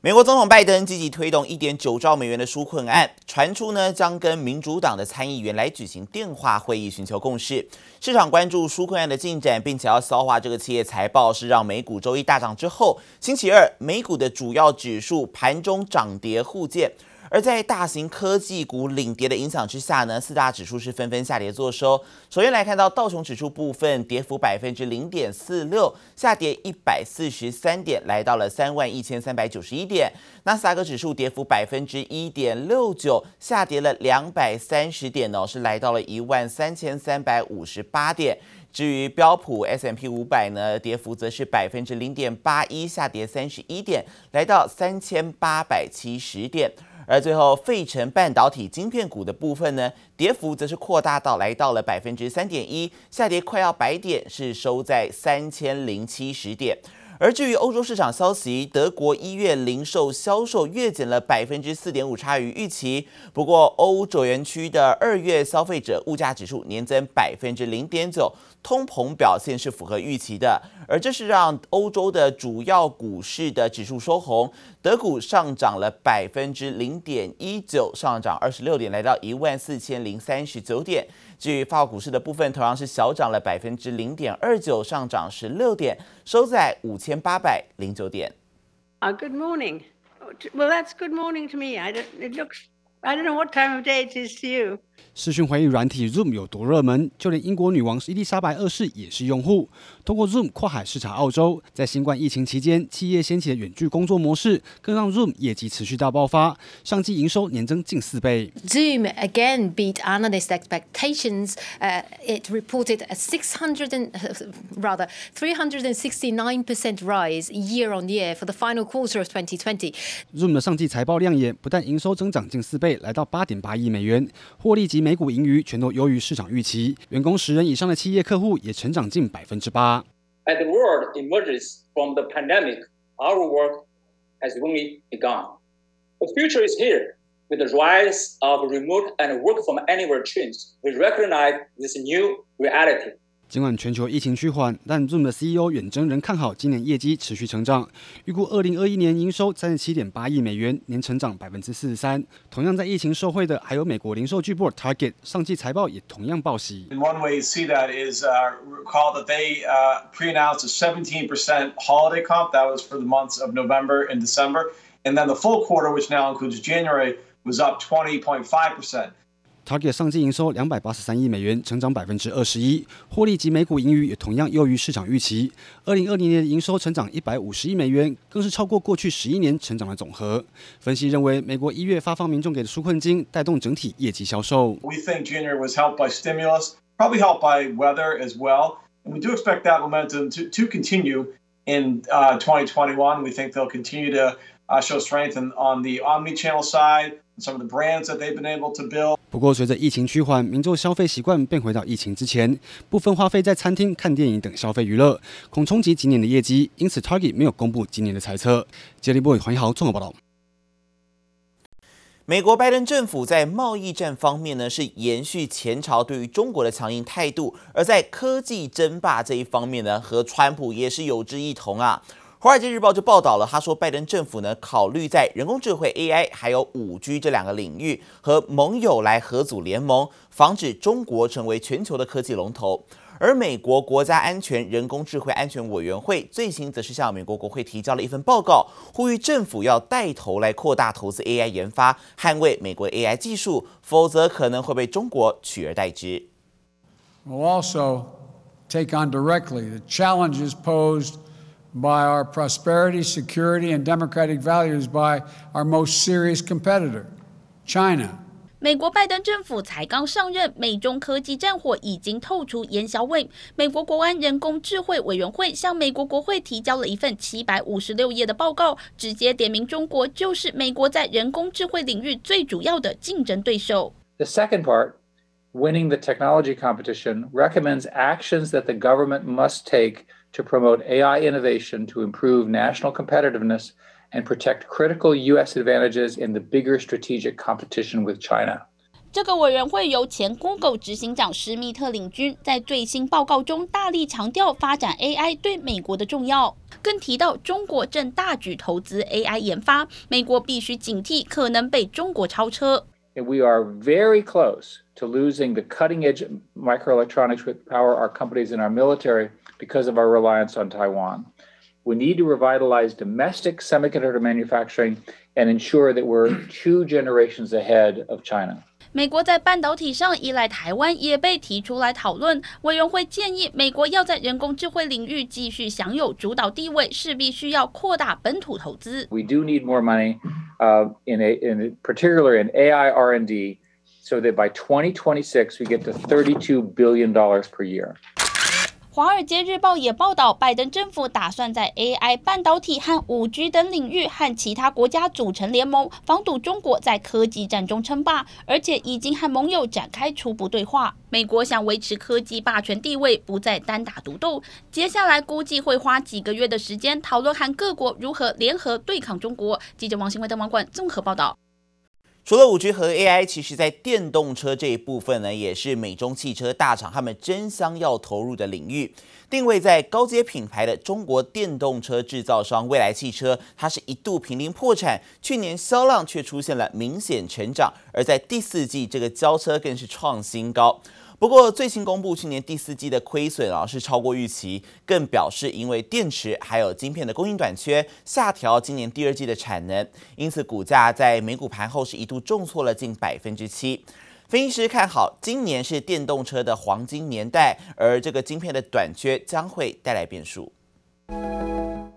美国总统拜登积极推动一点九兆美元的纾困案，传出呢将跟民主党的参议员来举行电话会议，寻求共识。市场关注纾困案的进展，并且要消化这个企业财报，是让美股周一大涨之后，星期二美股的主要指数盘中涨跌互见。而在大型科技股领跌的影响之下呢，四大指数是纷纷下跌作收。首先来看到道琼指数部分，跌幅百分之零点四六，下跌一百四十三点，来到了三万一千三百九十一点。纳斯达克指数跌幅百分之一点六九，下跌了两百三十点哦，是来到了一万三千三百五十八点。至于标普 S M P 五百呢，跌幅则是百分之零点八一，下跌三十一点，来到三千八百七十点。而最后，费城半导体晶片股的部分呢，跌幅则是扩大到来到了百分之三点一，下跌快要百点，是收在三千零七十点。而至于欧洲市场消息，德国一月零售销售月减了百分之四点五，差于预期。不过，欧洲园区的二月消费者物价指数年增百分之零点九，通膨表现是符合预期的。而这是让欧洲的主要股市的指数收红，德股上涨了百分之零点一九，上涨二十六点，来到一万四千零三十九点。至于法国股市的部分，同样是小涨了百分之零点二九，上涨十六点，收在五千八百零九点。啊，Good morning. Well, that's good morning to me. I don't. It looks. I don't know what time of day it is to you. 视讯会议软体 Zoom 有多热门，就连英国女王伊丽莎白二世也是用户。通过 Zoom 跨海视察澳洲，在新冠疫情期间，企业掀起的远距工作模式，更让 Zoom 业绩持续大爆发，上季营收年增近四倍。Zoom again beat analyst expectations. Uh, it reported a 600 and rather 369 percent rise year on year for the final quarter of 2020. Zoom 的上季财报亮眼，不但营收增长近四倍，来到八点八亿美元，获利及每股盈余全都优于市场预期，员工十人以上的企业客户也成长近百分之八。As the world emerges from the pandemic, our work has only begun. The future is here. With the rise of remote and work from anywhere trends, we recognize this new reality. 尽管全球疫情趋缓，但 Zoom 的 CEO 远征仍看好今年业绩持续成长，预估二零二一年营收三十七点八亿美元，年成长百分之四十三。同样在疫情受惠的，还有美国零售巨擘 Target，上季财报也同样报喜。One way to see that is recall that they pre-announced a 17% holiday comp that was for the months of November and December, and then the full quarter, which now includes January, was up 20.5%. Target 上季营收两百八十三亿美元，成长百分之二十一，获利及每股盈余也同样优于市场预期。二零二零年的营收成长一百五十亿美元，更是超过过去十一年成长的总和。分析认为，美国一月发放民众给的纾困金，带动整体业绩销售。We think January was helped by stimulus, probably helped by weather as well, and we do expect that momentum to to continue in 2021. We think they'll continue to show strength on the omni-channel side. Some of the brands that they've been able to build. 不过，随着疫情趋缓，民众消费习惯变回到疫情之前，部分花费在餐厅、看电影等消费娱乐，恐冲击今年的业绩。因此，Target 没有公布今年的财测。杰利波与黄一豪综合报道。美国拜登政府在贸易战方面呢，是延续前朝对于中国的强硬态度，而在科技争霸这一方面呢，和川普也是有志一同啊。《华尔街日报》就报道了，他说，拜登政府呢考虑在人工智慧 AI 还有五 G 这两个领域和盟友来合组联盟，防止中国成为全球的科技龙头。而美国国家安全人工智慧安全委员会最新则是向美国国会提交了一份报告，呼吁政府要带头来扩大投资 AI 研发，捍卫美国 AI 技术，否则可能会被中国取而代之。We'll also take on directly the challenges posed. By our prosperity, security, and democratic values by our most serious competitor, China. 美国拜登政府才刚上任，美中科技战火已经透出烟硝味。美国国安人工智慧委员会向美国国会提交了一份七百五十六页的报告，直接点名中国就是美国在人工智慧领域最主要的竞争对手。The second part, winning the technology competition, recommends actions that the government must take. To promote AI innovation to improve national competitiveness and protect critical U.S. advantages in the bigger strategic competition with China. 这个委员会由前 Google 执行长施密特领军，在最新报告中大力强调发展 AI 对美国的重要，更提到中国正大举投资 AI 研发，美国必须警惕可能被中国超车。We are very close to losing the cutting edge microelectronics which power our companies in our military because of our reliance on Taiwan. We need to revitalize domestic semiconductor manufacturing and ensure that we're two generations ahead of China. 美国在半导体上依赖台湾也被提出来讨论。委员会建议，美国要在人工智慧领域继续享有主导地位，势必需要扩大本土投资。We do need more money, uh, in a, in particular in AI R&D, So that by 2026 we get to 32 billion dollars per year.《华尔街日报》也报道，拜登政府打算在 AI、半导体和 5G 等领域和其他国家组成联盟，防堵中国在科技战中称霸，而且已经和盟友展开初步对话。美国想维持科技霸权地位，不再单打独斗。接下来估计会花几个月的时间讨论和各国如何联合对抗中国。记者王新伟的网管综合报道。除了五 G 和 AI，其实在电动车这一部分呢，也是美中汽车大厂他们争相要投入的领域。定位在高阶品牌的中国电动车制造商蔚来汽车，它是一度濒临破产，去年销量却出现了明显成长，而在第四季这个交车更是创新高。不过，最新公布去年第四季的亏损啊是超过预期，更表示因为电池还有晶片的供应短缺，下调今年第二季的产能，因此股价在美股盘后是一度重挫了近百分之七。分析师看好今年是电动车的黄金年代，而这个晶片的短缺将会带来变数。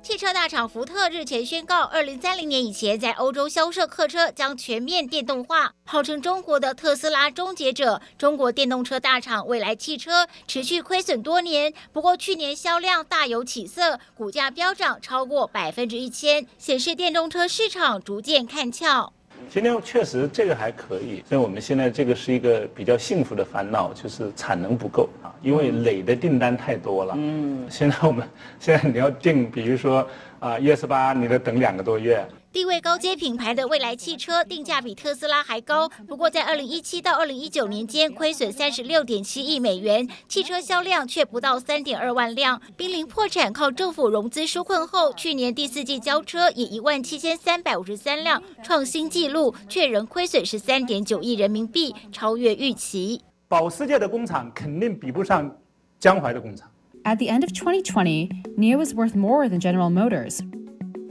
汽车大厂福特日前宣告，二零三零年以前在欧洲销售客车将全面电动化。号称中国的特斯拉终结者，中国电动车大厂蔚来汽车持续亏损多年，不过去年销量大有起色，股价飙涨超过百分之一千，显示电动车市场逐渐看俏。今天确实这个还可以，所以我们现在这个是一个比较幸福的烦恼，就是产能不够啊，因为累的订单太多了。嗯，现在我们现在你要订，比如说啊一二四八，你得等两个多月。地位高阶品牌的蔚来汽车定价比特斯拉还高，不过在二零一七到二零一九年间亏损三十六点七亿美元，汽车销量却不到三点二万辆，濒临破产。靠政府融资纾困后，去年第四季交车以一万七千三百五十三辆创新纪录，却仍亏损十三点九亿人民币，超越预期。保时捷的工厂肯定比不上江淮的工厂。At the end of 2020, NIO was worth more than General Motors.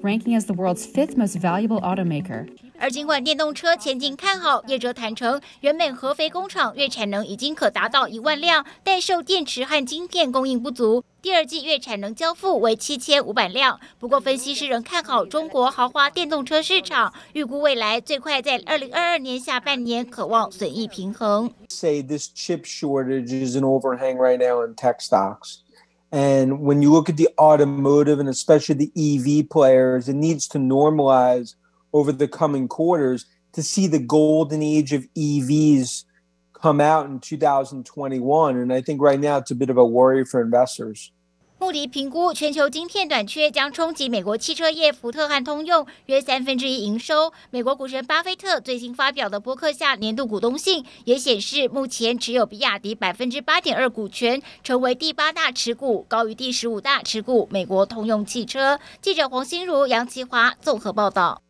Ranking as the world's fifth most valuable automaker。而尽管电动车前景看好，业者坦承，原本合肥工厂月产能已经可达到一万辆，但受电池和晶片供应不足，第二季月产能交付为七千五百辆。不过，分析师仍看好中国豪华电动车市场，预估未来最快在二零二二年下半年可望损益平衡。Say this chip shortage is an overhang right now in tech stocks. And when you look at the automotive and especially the EV players, it needs to normalize over the coming quarters to see the golden age of EVs come out in 2021. And I think right now it's a bit of a worry for investors. 评估全球晶片短缺将冲击美国汽车业，福特和通用约三分之一营收。美国股神巴菲特最新发表的博客下年度股东信也显示，目前持有比亚迪百分之八点二股权，成为第八大持股，高于第十五大持股美国通用汽车。记者黄心如、杨其华综合报道。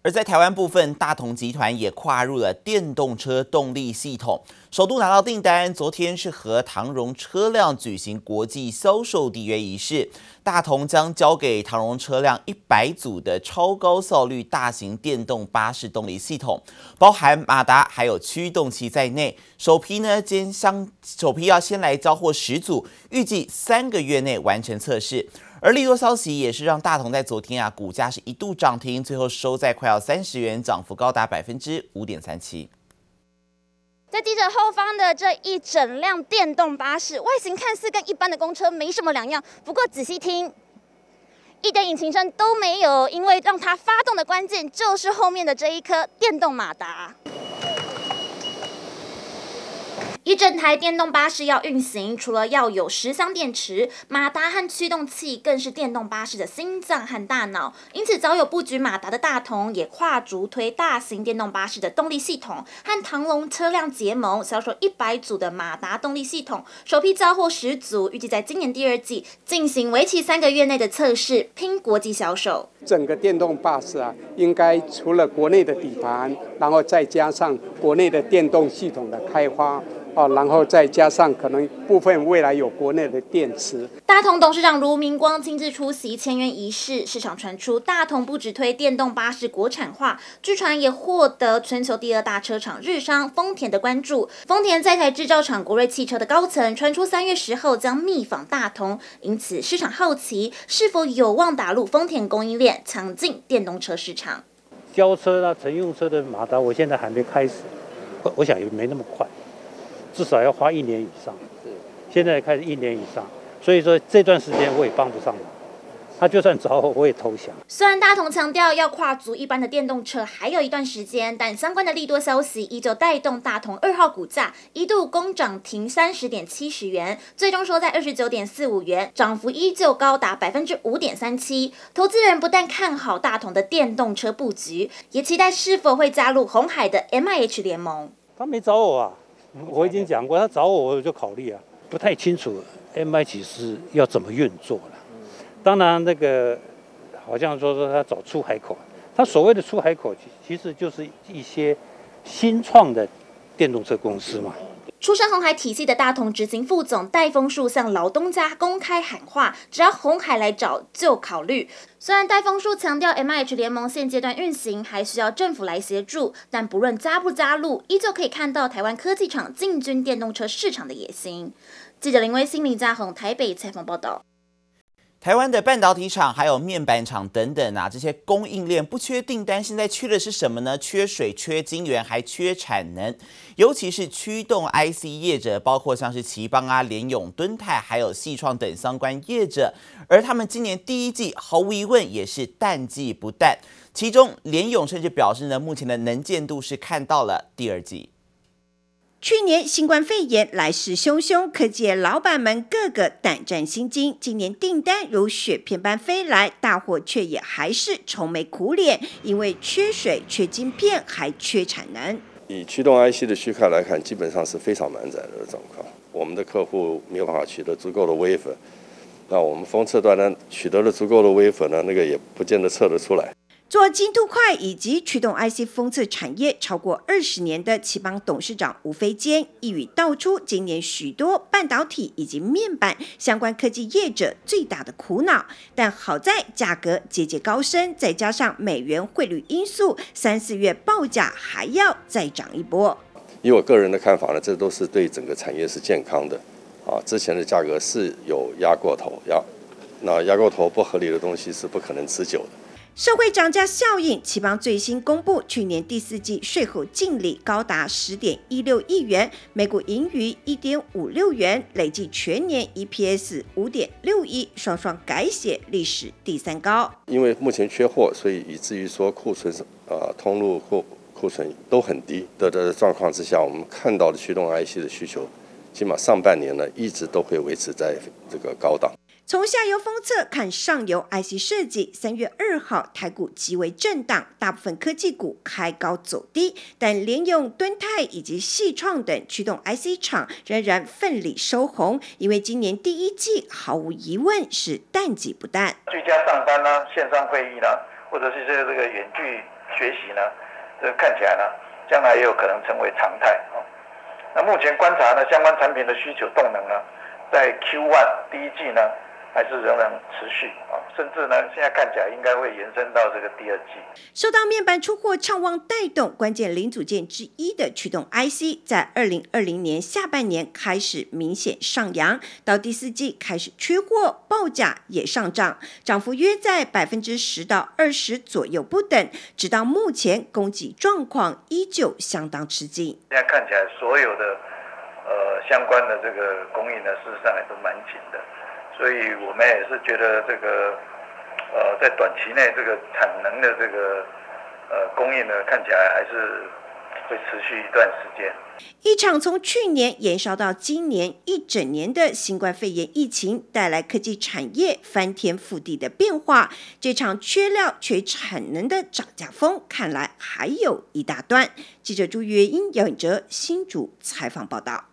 而在台湾部分，大同集团也跨入了电动车动力系统，首度拿到订单。昨天是和唐荣车辆举行国际销售缔约仪式，大同将交给唐荣车辆一百组的超高效率大型电动巴士动力系统，包含马达还有驱动器在内。首批呢，先相首批要先来交货十组，预计三个月内完成测试。而利多消息也是让大同在昨天啊，股价是一度涨停，最后收在快要三十元，涨幅高达百分之五点三七。在记者后方的这一整辆电动巴士，外形看似跟一般的公车没什么两样，不过仔细听，一点引擎声都没有，因为让它发动的关键就是后面的这一颗电动马达。一整台电动巴士要运行，除了要有十箱电池，马达和驱动器更是电动巴士的心脏和大脑。因此，早有布局马达的大同也跨足推大型电动巴士的动力系统，和唐龙车辆结盟，销售一百组的马达动力系统，首批交货十组，预计在今年第二季进行为期三个月内的测试，拼国际销售。整个电动巴士啊，应该除了国内的底盘，然后再加上国内的电动系统的开发。哦，然后再加上可能部分未来有国内的电池。大同董事长卢明光亲自出席签约仪式，市场传出大同不只推电动巴士国产化，据传也获得全球第二大车厂日商丰田的关注。丰田在台制造厂国瑞汽车的高层传出三月十号将密访大同，因此市场好奇是否有望打入丰田供应链，抢进电动车市场。交车啊，乘用车的马达，我现在还没开始，我想也没那么快。至少要花一年以上，现在开始一年以上，所以说这段时间我也帮不上忙。他就算找我，我也投降。虽然大同强调要跨足一般的电动车还有一段时间，但相关的利多消息依旧带动大同二号股价一度攻涨停三十点七十元，最终收在二十九点四五元，涨幅依旧高达百分之五点三七。投资人不但看好大同的电动车布局，也期待是否会加入红海的 MIH 联盟。他没找我啊。我已经讲过，他找我我就考虑啊，不太清楚 MIH 是要怎么运作了。当然，那个好像说说他找出海口，他所谓的出海口，其实就是一些新创的电动车公司嘛。出身红海体系的大同执行副总戴丰树向老东家公开喊话：只要红海来找就考虑。虽然戴丰树强调，M H 联盟现阶段运行还需要政府来协助，但不论加不加入，依旧可以看到台湾科技厂进军电动车市场的野心。记者林威新、林嘉宏台北采访报道。台湾的半导体厂还有面板厂等等啊，这些供应链不缺订单，现在缺的是什么呢？缺水、缺晶圆，还缺产能。尤其是驱动 IC 业者，包括像是奇邦啊、联咏、敦泰，还有矽创等相关业者，而他们今年第一季毫无疑问也是淡季不淡。其中联咏甚至表示呢，目前的能见度是看到了第二季。去年新冠肺炎来势汹汹，科技老板们个个胆战心惊。今年订单如雪片般飞来，大伙却也还是愁眉苦脸，因为缺水、缺晶片，还缺产能。以驱动 IC 的区块来看，基本上是非常满载的状况。我们的客户没有办法取得足够的 wafer，那我们封测端呢，取得了足够的 wafer 呢，那个也不见得测得出来。做晶凸块以及驱动 IC 封测产业超过二十年的奇邦董事长吴飞坚一语道出，今年许多半导体以及面板相关科技业者最大的苦恼。但好在价格节节高升，再加上美元汇率因素，三四月报价还要再涨一波。以我个人的看法呢，这都是对整个产业是健康的。啊，之前的价格是有压过头，压那压过头不合理的东西是不可能持久的。社会涨价效应，奇邦最新公布，去年第四季税后净利高达十点一六亿元，每股盈余一点五六元，累计全年 EPS 五点六一，双双改写历史第三高。因为目前缺货，所以以至于说库存呃通路库库存都很低的的状况之下，我们看到的驱动 IC 的需求，起码上半年呢一直都会维持在这个高档。从下游封测看上游 IC 设计，三月二号台股极为震荡，大部分科技股开高走低，但联用、敦泰以及矽创等驱动 IC 厂仍然奋力收红，因为今年第一季毫无疑问是淡季不淡。居家上班呢，线上会议呢，或者是这个这个远距学习呢，这看起来呢，将来也有可能成为常态。那目前观察呢，相关产品的需求动能呢，在 Q1 第一季呢。还是仍然持续啊，甚至呢，现在看起来应该会延伸到这个第二季。受到面板出货畅旺带动，关键零组件之一的驱动 IC，在二零二零年下半年开始明显上扬，到第四季开始缺货，报价也上涨，涨幅约在百分之十到二十左右不等。直到目前，供给状况依旧相当吃紧。现在看起来，所有的呃相关的这个供应呢，事实上也都蛮紧的。所以我们也是觉得这个，呃，在短期内这个产能的这个呃供应呢，看起来还是会持续一段时间。一场从去年延烧到今年一整年的新冠肺炎疫情，带来科技产业翻天覆地的变化。这场缺料缺产能的涨价风，看来还有一大段。记者朱月英、姚颖哲新竹采访报道。